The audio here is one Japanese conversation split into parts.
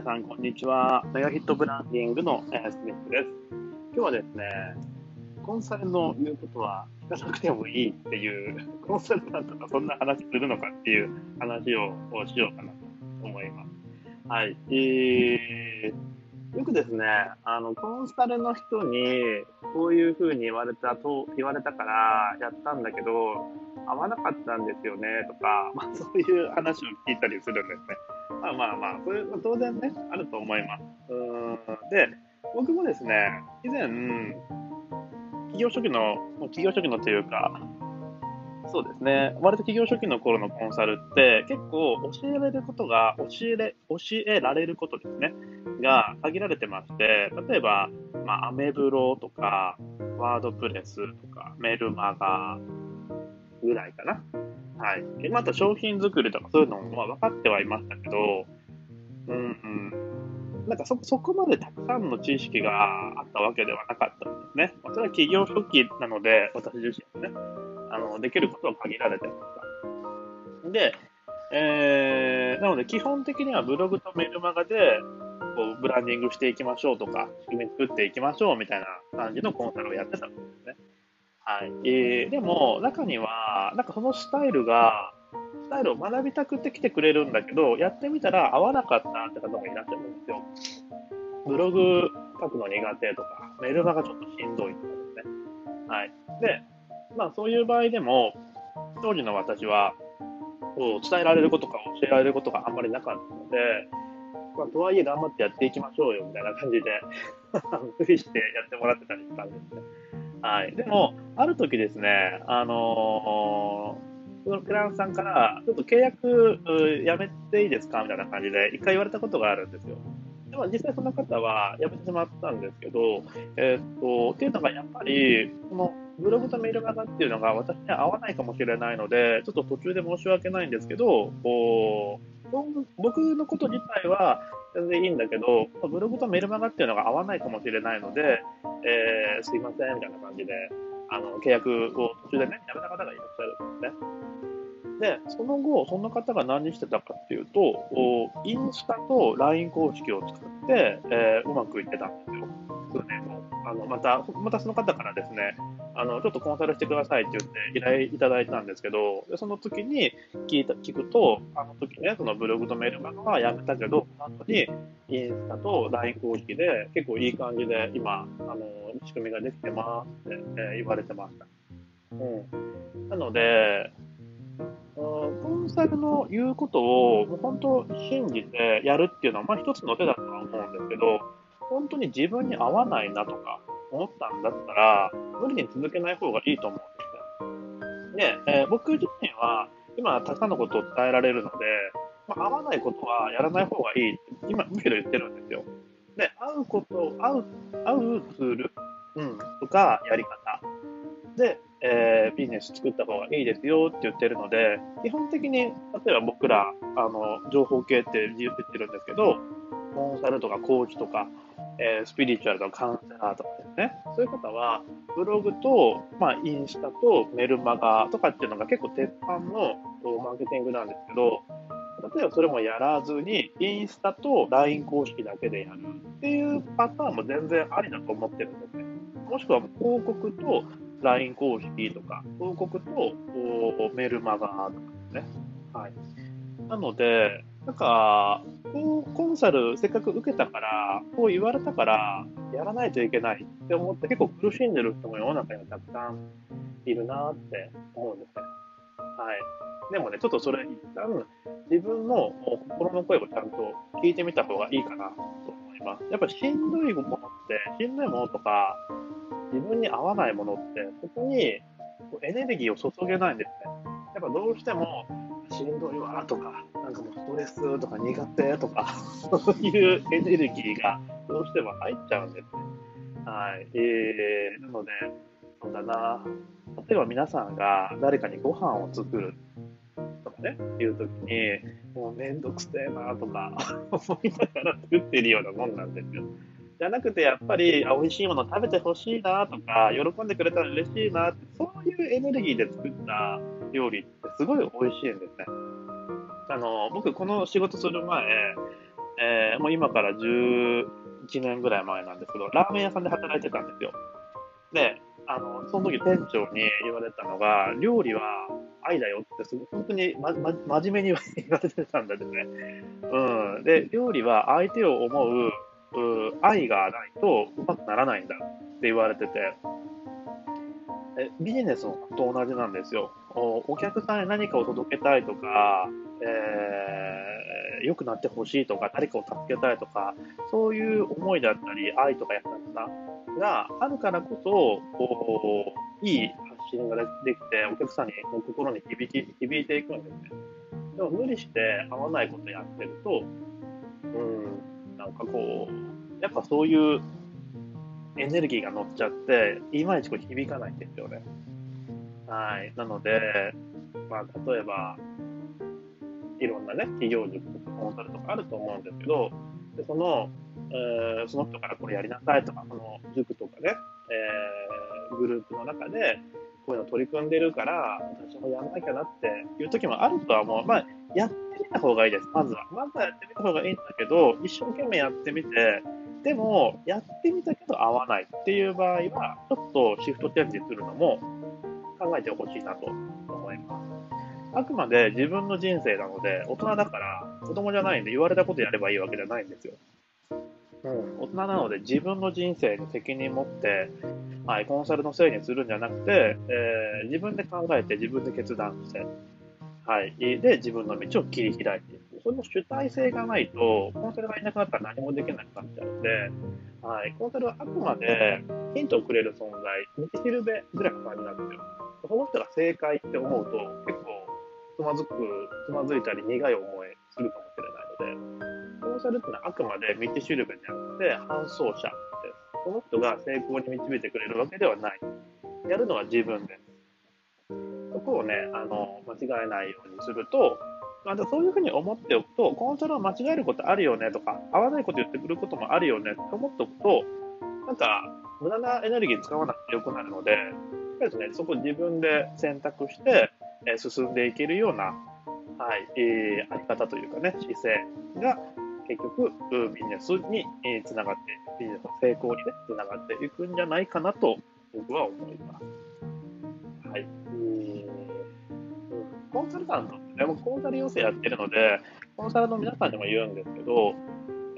皆さん、こんにちは。メガヒットブランディングのスミスです。今日はですね、コンサルの言うことは聞かなくてもいいっていう、コンサルタントがそんな話するのかっていう話をしようかなと思います。はい。えー、よくですね、あの、コンサルの人に、こういうふうに言われたと、言われたからやったんだけど、合わなかったんですよね、とか、まあそういう話を聞いたりするんですね。まあまあまあ、それは当然ね、あると思います。うんで、僕もですね、以前、企業初期の、企業初期のというか、そうですね、割と企業初期の頃のコンサルって、結構教えられることが、教えれ、教えられることですね、が限られてまして、例えば、まあ、アメブロとか、ワードプレスとか、メルマガぐらいかな。はい。でまた商品作りとかそういうのもまあ分かってはいましたけど、うん、うん。なんかそ、そこまでたくさんの知識があったわけではなかったんですね。まあ、それは企業初期なので、私自身もね、あの、できることは限られてました。で、えー、なので基本的にはブログとメルマガで、こう、ブランディングしていきましょうとか、仕組み作っていきましょうみたいな感じのコンサルをやってたんですね。はい。えー、でも、中には、なんかそのスタイルが、スタイルを学びたくて来てくれるんだけど、やってみたら合わなかったって方もいらっしゃるんですよ。ブログ書くの苦手とか、メルマがちょっとしんどいとかですね。はい。で、まあそういう場合でも、当時の私は、こう伝えられることか教えられることがあんまりなかったので、まあ、とはいえ頑張ってやっていきましょうよみたいな感じで 無理してやってもらってたりしたんですね。はい。でも、ある時ですね、あのー、クライアントさんから、ちょっと契約やめていいですか？みたいな感じで、一回言われたことがあるんですよ。でも実際その方は辞めてしまったんですけど、えー、っと、っていうのがやっぱり、このブログとメール型っていうのが私には合わないかもしれないので、ちょっと途中で申し訳ないんですけど、こう、僕のこと自体は全然いいんだけど、ブログとメルマガっていうのが合わないかもしれないので、えー、すいません、みたいな感じで、あの、契約を途中でね、やめた方がいらっしゃるんですね。で、その後、その方が何してたかっていうと、インスタと LINE 公式を使って、えー、うまくいってたんですよ。数年後。あの、また、またその方からですね、あの、ちょっとコンサルしてくださいって言って依頼いただいたんですけど、でその時に聞いた、聞くと、あの時ね、そのブログとメールマガはやめたけど、その後にインスタと LINE 公式で結構いい感じで今、あの、仕組みができてますって、え、言われてました。うん。なので、コンサルの言うことをもう本当信じてやるっていうのは、まあ一つの手だとは思うんですけど、本当に自分に合わないなとか思ったんだったら、無理に続けない方がいいと思うんですよ。で、えー、僕自身は今たくさんのことを伝えられるので、まあ、合わないことはやらない方がいいって今むしろ言ってるんですよ。で、合うこと、合う、合うツール、うん、とかやり方で、えー、ビジネス作った方がいいですよって言ってるので、基本的に、例えば僕ら、あの、情報系って言ってるんですけど、コンサルとかコーチとか、えー、スピリチュアルとカウンセラーとかですね、そういう方は、ブログと、まあ、インスタとメルマガとかっていうのが結構鉄板のマーケティングなんですけど、例えばそれもやらずに、インスタと LINE 公式だけでやるっていうパターンも全然ありだと思ってるんですね。もしくは広告と LINE 公式とか、広告とメルマガとかですね。はい。なので、なんか、こうコンサルせっかく受けたから、こう言われたから、やらないといけないって思って結構苦しんでる人も世の中にはたくさんいるなって思うんですね。はい。でもね、ちょっとそれ一旦自分の心の声をちゃんと聞いてみた方がいいかなと思います。やっぱしんどいものって、しんどいものとか、自分に合わないものって、そこにエネルギーを注げないんですね。やっぱどうしても、しんどいわとか、なんかもうストレスとか苦手とか、そういうエネルギーがどうしても入っちゃうんですね。はい。えー、なので、そうだな。例えば皆さんが誰かにご飯を作るとかね、いうときに、もうめんどくせえなとか 思いながら作っているようなもんなんですよ。じゃなくて、やっぱり、美味しいもの食べてほしいなとか、喜んでくれたら嬉しいなって、そういうエネルギーで作った料理ってすごい美味しいんですね。あの、僕、この仕事する前、えー、もう今から11年ぐらい前なんですけど、ラーメン屋さんで働いてたんですよ。で、あの、その時店長に言われたのが、料理は愛だよってすご、本当に、ま、ま、真面目に 言われてたんだよね。うん。で、料理は相手を思う、う愛がないとうまくならないんだって言われてて、えビジネスと同じなんですよ。おお客さんに何かを届けたいとか、えー、良くなってほしいとか、誰かを助けたいとか、そういう思いだったり、愛とか優しさがあるからこそ、こういい発信ができて、お客さんにの心に響き響いていくんですね。でも無理して合わないことやってると、うん、なんかこう、やっぱそういうエネルギーが乗っちゃって、いまいちこう響かないんですよね。はい。なので、まあ、例えば、いろんなね、企業塾とかコンサルとかあると思うんですけど、でその、えー、その人からこれやりなさいとか、その塾とかね、えー、グループの中で、こういうの取り組んでるから、私もやらなきゃなっていう時もあるとは思う。まあ、やってみた方がいいです、まずは。まずはやってみた方がいいんだけど、一生懸命やってみて、でも、やってみたけど合わないっていう場合は、ちょっとシフトチェンジするのも考えてほしいなと思います。あくまで自分の人生なので、大人だから子供じゃないんで言われたことやればいいわけじゃないんですよ。うん、大人なので自分の人生に責任持って、はい、コンサルのせいにするんじゃなくて、えー、自分で考えて自分で決断して、はい、で自分の道を切り開いていく。その主体性がないと、コンサルがいなくなったら何もできなくなっちゃうので、はい、コンサルはあくまでヒントをくれる存在、道しるべぐらいの感じなんですよ。その人が正解って思うと、つまずく、つまずいたり苦い思いするかもしれないので、コンサルっていうのはあくまで道しるべじゃなくて、伴走者です。その人が成功に導いてくれるわけではない。やるのは自分です。そこをね、あの、間違えないようにすると、あのそういうふうに思っておくと、コンサルを間違えることあるよねとか、合わないこと言ってくることもあるよねと思っておくと、なんか、無駄なエネルギー使わなくてよくなるので、やっぱりですね、そこ自分で選択して、え進んでいけるような、はい、えー、あり方というかね、姿勢が結局、ビジネスにつながって、ビジネスの成功にね、つながっていくんじゃないかなと僕は思います。はい。コンサルタントってね、コンサル養成やってるので、コンサルの皆さんにも言うんですけど、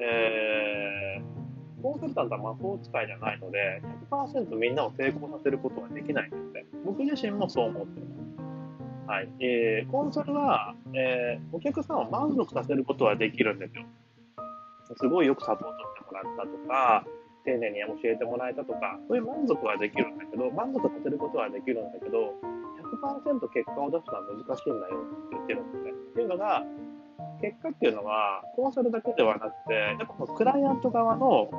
えー、コンサルタントは魔法使いじゃないので、100%みんなを成功させることはできないんですね。僕自身もそう思ってます。はい。えー、コンサルは、えー、お客さんを満足させることはできるんですよ。すごいよくサポートしてもらったとか、丁寧に教えてもらえたとか、そういう満足はできるんだけど、満足させることはできるんだけど、100%結果を出すのは難しいんだよって言ってるんですね。っていうのが、結果っていうのは、コンサルだけではなくて、やっぱクライアント側の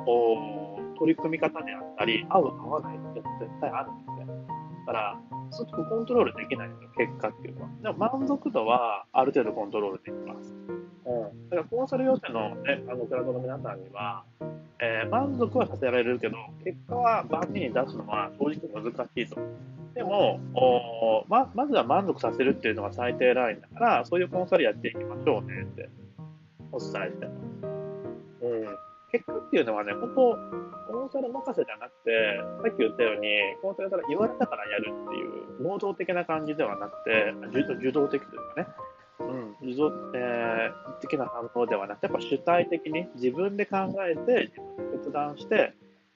取り組み方であったり、合う合わないって絶対あるんですね。から、そこコントロールできないんですよ、結果っていうのは。でも満足度はある程度コントロールできます。うん。だからコンサル要請のね、あのクラウドの皆さんには、えー、満足はさせられるけど、結果は万人に出すのは正直難しいと。でも、おままずは満足させるっていうのが最低ラインだから、そういうコンサルやっていきましょうねってお伝えしてます。結果っていうのはね、本当、コンサル任せじゃなくて、さっき言ったように、コンサルから言われたからやるっていう、能動的な感じではなくて、受動的というかね、うん、受動、えー、的な反応ではなくて、やっぱ主体的に自分で考えて、決断して、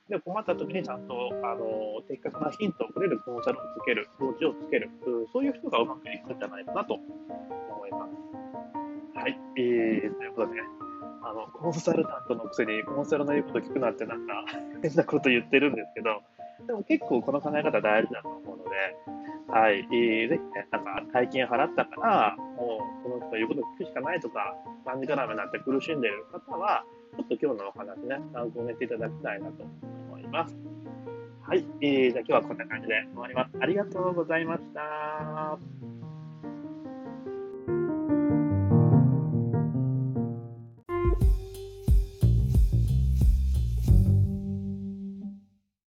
で、困った時にちゃんと、あの、的確なヒントをくれるコンサルをつける、コーチをつける、そういう人がうまくいくんじゃないかなと思います。はい。えー、ということでね、あの、コンサルタントのくせにコンサルの言うこと聞くなってなんか 変なこと言ってるんですけど、でも結構この考え方大事だと思うので、はい、えー、ぜひね、なんか大金払ったから、もうこの人言うこと聞くしかないとか、感じからめになって苦しんでる方は、ちょっと今日のお話ね、参考にしていただきたいなと思います。はい、えー、じゃあ今日はこんな感じで終わります。ありがとうございました。